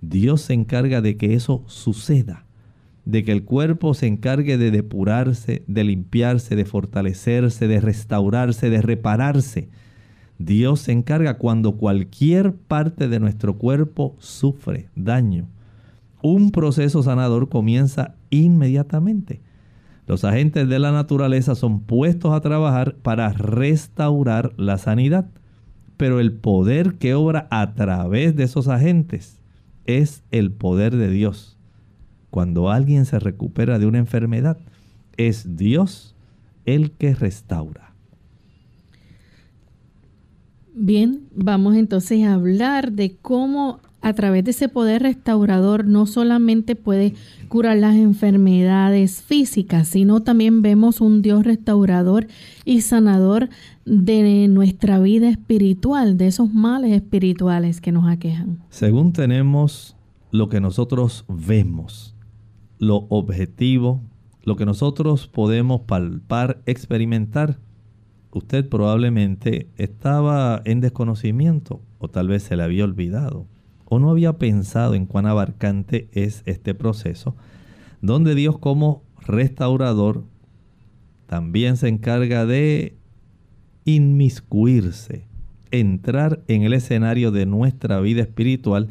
Dios se encarga de que eso suceda, de que el cuerpo se encargue de depurarse, de limpiarse, de fortalecerse, de restaurarse, de repararse. Dios se encarga cuando cualquier parte de nuestro cuerpo sufre daño. Un proceso sanador comienza inmediatamente. Los agentes de la naturaleza son puestos a trabajar para restaurar la sanidad, pero el poder que obra a través de esos agentes es el poder de Dios. Cuando alguien se recupera de una enfermedad, es Dios el que restaura. Bien, vamos entonces a hablar de cómo a través de ese poder restaurador no solamente puede curar las enfermedades físicas, sino también vemos un Dios restaurador y sanador de nuestra vida espiritual, de esos males espirituales que nos aquejan. Según tenemos lo que nosotros vemos, lo objetivo, lo que nosotros podemos palpar, experimentar, usted probablemente estaba en desconocimiento o tal vez se le había olvidado o no había pensado en cuán abarcante es este proceso, donde Dios como restaurador también se encarga de inmiscuirse, entrar en el escenario de nuestra vida espiritual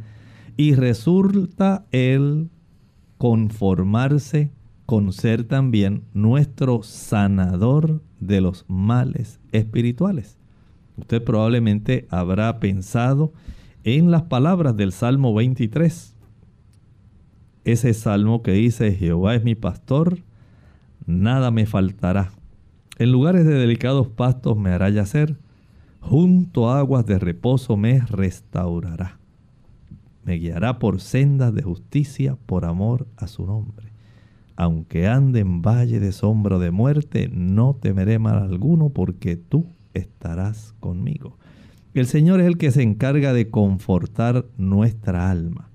y resulta el conformarse con ser también nuestro sanador de los males espirituales. Usted probablemente habrá pensado en las palabras del Salmo 23. Ese salmo que dice, Jehová es mi pastor, nada me faltará. En lugares de delicados pastos me hará yacer, junto a aguas de reposo me restaurará. Me guiará por sendas de justicia por amor a su nombre. Aunque ande en valle de sombra de muerte, no temeré mal alguno porque tú estarás conmigo. El Señor es el que se encarga de confortar nuestra alma.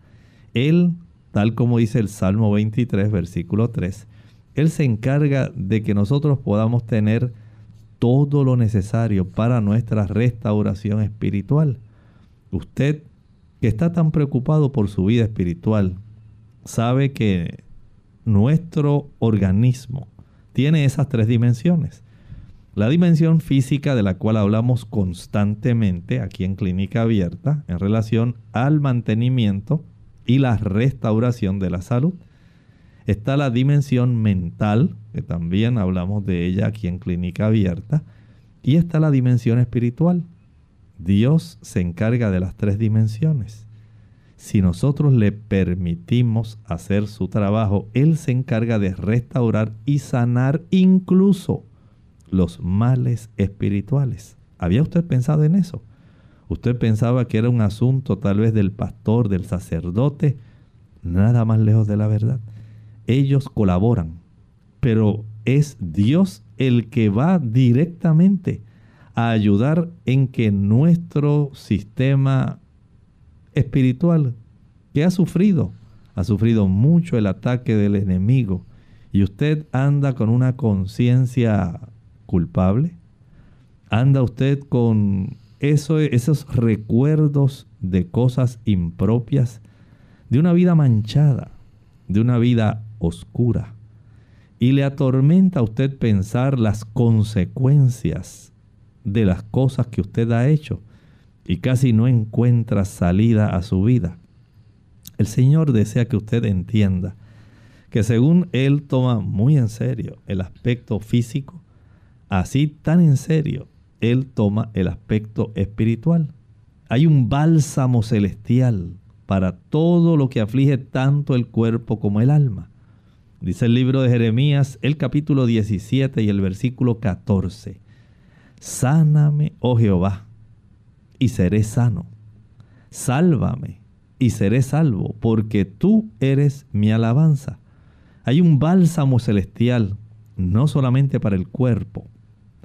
Él, tal como dice el Salmo 23, versículo 3, Él se encarga de que nosotros podamos tener todo lo necesario para nuestra restauración espiritual. Usted que está tan preocupado por su vida espiritual, sabe que nuestro organismo tiene esas tres dimensiones. La dimensión física de la cual hablamos constantemente aquí en Clínica Abierta en relación al mantenimiento y la restauración de la salud. Está la dimensión mental, que también hablamos de ella aquí en Clínica Abierta. Y está la dimensión espiritual. Dios se encarga de las tres dimensiones. Si nosotros le permitimos hacer su trabajo, Él se encarga de restaurar y sanar incluso los males espirituales. ¿Había usted pensado en eso? ¿Usted pensaba que era un asunto tal vez del pastor, del sacerdote? Nada más lejos de la verdad. Ellos colaboran, pero es Dios el que va directamente a ayudar en que nuestro sistema espiritual, que ha sufrido ha sufrido mucho el ataque del enemigo y usted anda con una conciencia culpable, anda usted con esos recuerdos de cosas impropias, de una vida manchada, de una vida oscura, y le atormenta a usted pensar las consecuencias de las cosas que usted ha hecho y casi no encuentra salida a su vida. El Señor desea que usted entienda que según Él toma muy en serio el aspecto físico, así tan en serio Él toma el aspecto espiritual. Hay un bálsamo celestial para todo lo que aflige tanto el cuerpo como el alma. Dice el libro de Jeremías, el capítulo 17 y el versículo 14. Sáname, oh Jehová, y seré sano. Sálvame y seré salvo, porque tú eres mi alabanza. Hay un bálsamo celestial, no solamente para el cuerpo,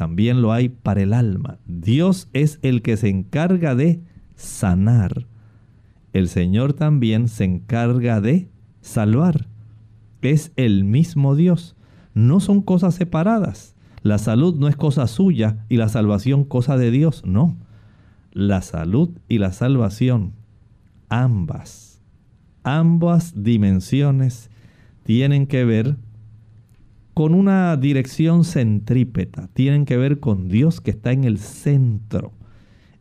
también lo hay para el alma. Dios es el que se encarga de sanar. El Señor también se encarga de salvar es el mismo Dios. No son cosas separadas. La salud no es cosa suya y la salvación cosa de Dios. No. La salud y la salvación, ambas, ambas dimensiones tienen que ver con una dirección centrípeta, tienen que ver con Dios que está en el centro.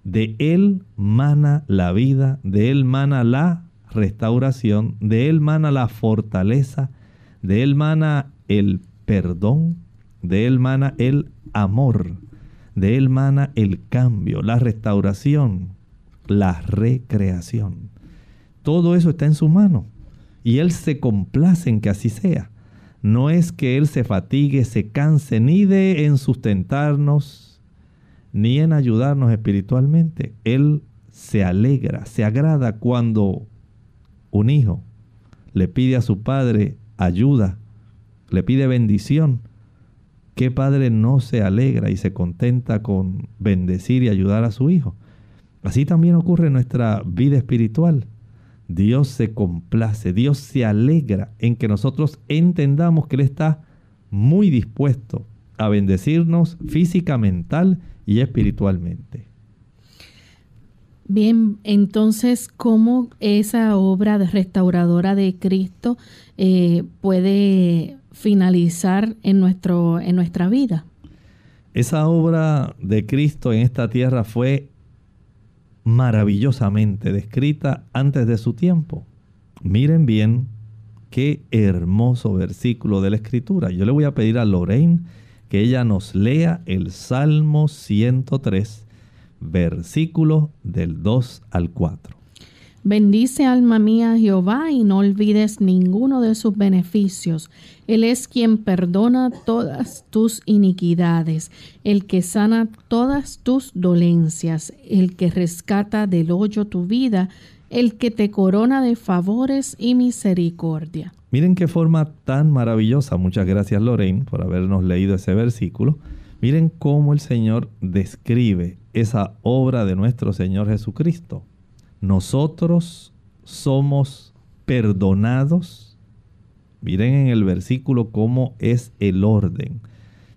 De Él mana la vida, de Él mana la restauración, de Él mana la fortaleza, de él mana el perdón, de él mana el amor, de él mana el cambio, la restauración, la recreación. Todo eso está en su mano y él se complace en que así sea. No es que él se fatigue, se canse ni de en sustentarnos, ni en ayudarnos espiritualmente. Él se alegra, se agrada cuando un hijo le pide a su padre ayuda, le pide bendición, ¿qué padre no se alegra y se contenta con bendecir y ayudar a su hijo? Así también ocurre en nuestra vida espiritual. Dios se complace, Dios se alegra en que nosotros entendamos que Él está muy dispuesto a bendecirnos física, mental y espiritualmente. Bien, entonces, ¿cómo esa obra restauradora de Cristo eh, puede finalizar en, nuestro, en nuestra vida? Esa obra de Cristo en esta tierra fue maravillosamente descrita antes de su tiempo. Miren bien qué hermoso versículo de la Escritura. Yo le voy a pedir a Lorraine que ella nos lea el Salmo 103 versículo del 2 al 4. Bendice alma mía Jehová y no olvides ninguno de sus beneficios. Él es quien perdona todas tus iniquidades, el que sana todas tus dolencias, el que rescata del hoyo tu vida, el que te corona de favores y misericordia. Miren qué forma tan maravillosa. Muchas gracias Lorraine por habernos leído ese versículo. Miren cómo el Señor describe esa obra de nuestro Señor Jesucristo. Nosotros somos perdonados. Miren en el versículo cómo es el orden.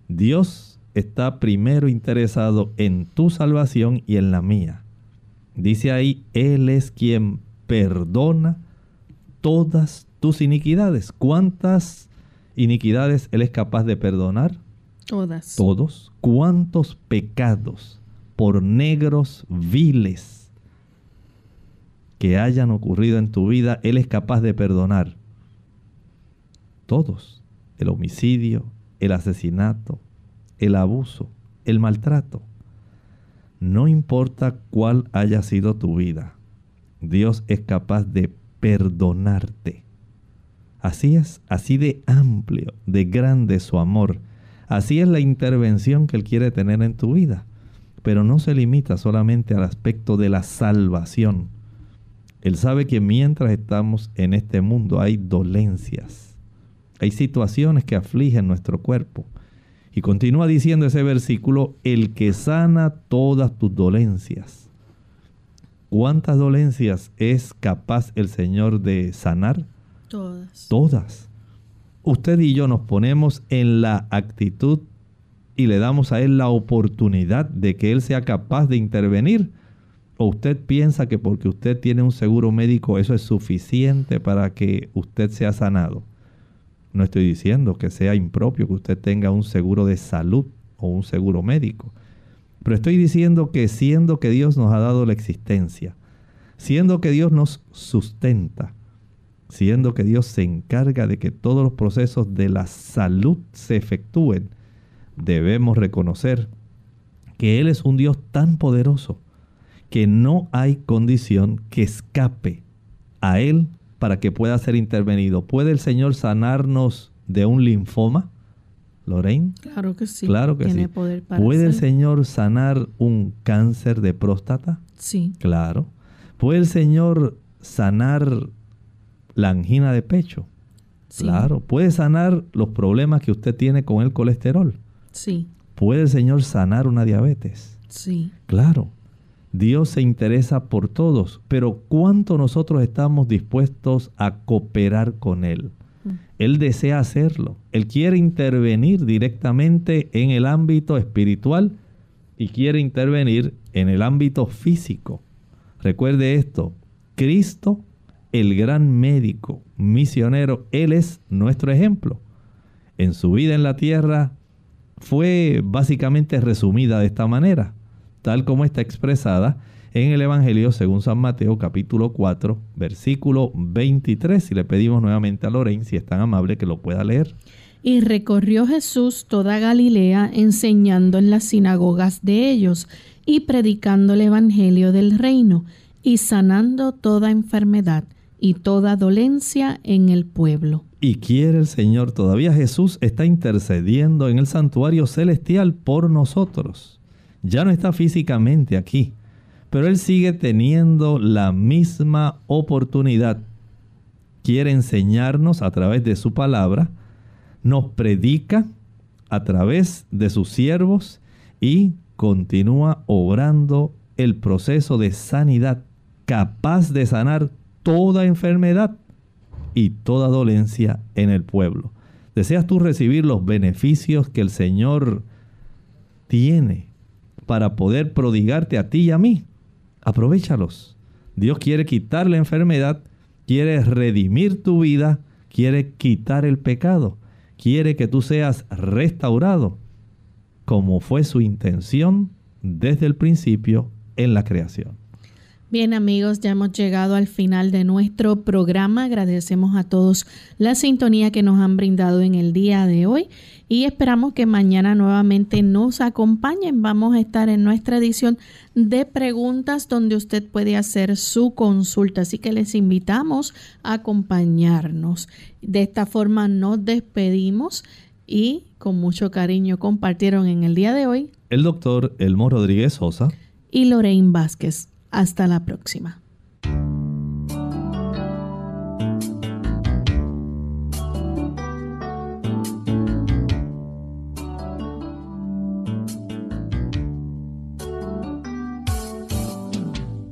Dios está primero interesado en tu salvación y en la mía. Dice ahí, Él es quien perdona todas tus iniquidades. ¿Cuántas iniquidades Él es capaz de perdonar? Todas. Todos. ¿Cuántos pecados por negros viles que hayan ocurrido en tu vida, Él es capaz de perdonar? Todos. El homicidio, el asesinato, el abuso, el maltrato. No importa cuál haya sido tu vida, Dios es capaz de perdonarte. Así es, así de amplio, de grande su amor Así es la intervención que Él quiere tener en tu vida. Pero no se limita solamente al aspecto de la salvación. Él sabe que mientras estamos en este mundo hay dolencias, hay situaciones que afligen nuestro cuerpo. Y continúa diciendo ese versículo, el que sana todas tus dolencias. ¿Cuántas dolencias es capaz el Señor de sanar? Todas. Todas. Usted y yo nos ponemos en la actitud y le damos a Él la oportunidad de que Él sea capaz de intervenir. ¿O usted piensa que porque usted tiene un seguro médico eso es suficiente para que usted sea sanado? No estoy diciendo que sea impropio que usted tenga un seguro de salud o un seguro médico. Pero estoy diciendo que siendo que Dios nos ha dado la existencia, siendo que Dios nos sustenta, siendo que Dios se encarga de que todos los procesos de la salud se efectúen, debemos reconocer que Él es un Dios tan poderoso que no hay condición que escape a Él para que pueda ser intervenido. ¿Puede el Señor sanarnos de un linfoma? Lorraine? Claro que sí. Claro que sí. ¿Puede el Señor sanar un cáncer de próstata? Sí. Claro. ¿Puede el Señor sanar la angina de pecho? Sí. Claro. ¿Puede sanar los problemas que usted tiene con el colesterol? Sí. ¿Puede el Señor sanar una diabetes? Sí. Claro. Dios se interesa por todos, pero ¿cuánto nosotros estamos dispuestos a cooperar con Él? Mm. Él desea hacerlo. Él quiere intervenir directamente en el ámbito espiritual y quiere intervenir en el ámbito físico. Recuerde esto, Cristo, el gran médico, misionero, Él es nuestro ejemplo. En su vida en la tierra fue básicamente resumida de esta manera tal como está expresada en el Evangelio según San Mateo capítulo 4, versículo 23. Y le pedimos nuevamente a Lorraine, si es tan amable, que lo pueda leer. Y recorrió Jesús toda Galilea enseñando en las sinagogas de ellos y predicando el Evangelio del reino y sanando toda enfermedad y toda dolencia en el pueblo. Y quiere el Señor, todavía Jesús está intercediendo en el santuario celestial por nosotros ya no está físicamente aquí, pero Él sigue teniendo la misma oportunidad. Quiere enseñarnos a través de su palabra, nos predica a través de sus siervos y continúa obrando el proceso de sanidad capaz de sanar toda enfermedad y toda dolencia en el pueblo. ¿Deseas tú recibir los beneficios que el Señor tiene para poder prodigarte a ti y a mí. Aprovechalos. Dios quiere quitar la enfermedad, quiere redimir tu vida, quiere quitar el pecado, quiere que tú seas restaurado, como fue su intención desde el principio en la creación. Bien amigos, ya hemos llegado al final de nuestro programa. Agradecemos a todos la sintonía que nos han brindado en el día de hoy y esperamos que mañana nuevamente nos acompañen. Vamos a estar en nuestra edición de preguntas donde usted puede hacer su consulta, así que les invitamos a acompañarnos. De esta forma nos despedimos y con mucho cariño compartieron en el día de hoy el doctor Elmo Rodríguez Sosa y Lorraine Vázquez. Hasta la próxima.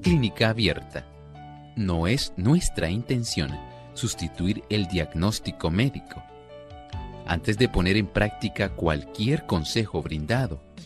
Clínica abierta. No es nuestra intención sustituir el diagnóstico médico. Antes de poner en práctica cualquier consejo brindado,